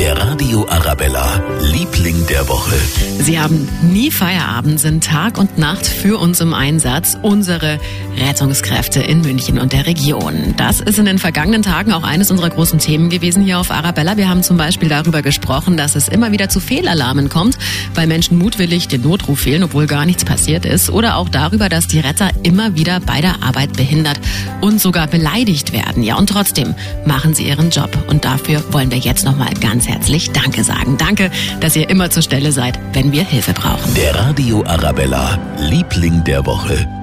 Der Radio Arabella, Liebling der Woche. Sie haben nie Feierabend, sind Tag und Nacht für uns im Einsatz. Unsere Rettungskräfte in München und der Region. Das ist in den vergangenen Tagen auch eines unserer großen Themen gewesen hier auf Arabella. Wir haben zum Beispiel darüber gesprochen, dass es immer wieder zu Fehlalarmen kommt, weil Menschen mutwillig den Notruf fehlen, obwohl gar nichts passiert ist. Oder auch darüber, dass die Retter immer wieder bei der Arbeit behindert und sogar beleidigt werden. Ja, und trotzdem machen sie ihren Job. Und dafür wollen wir jetzt nochmal ganz herzlich Danke sagen. Danke, dass ihr immer zur Stelle seid, wenn wir Hilfe brauchen. Der Radio Arabella, Liebling der Woche.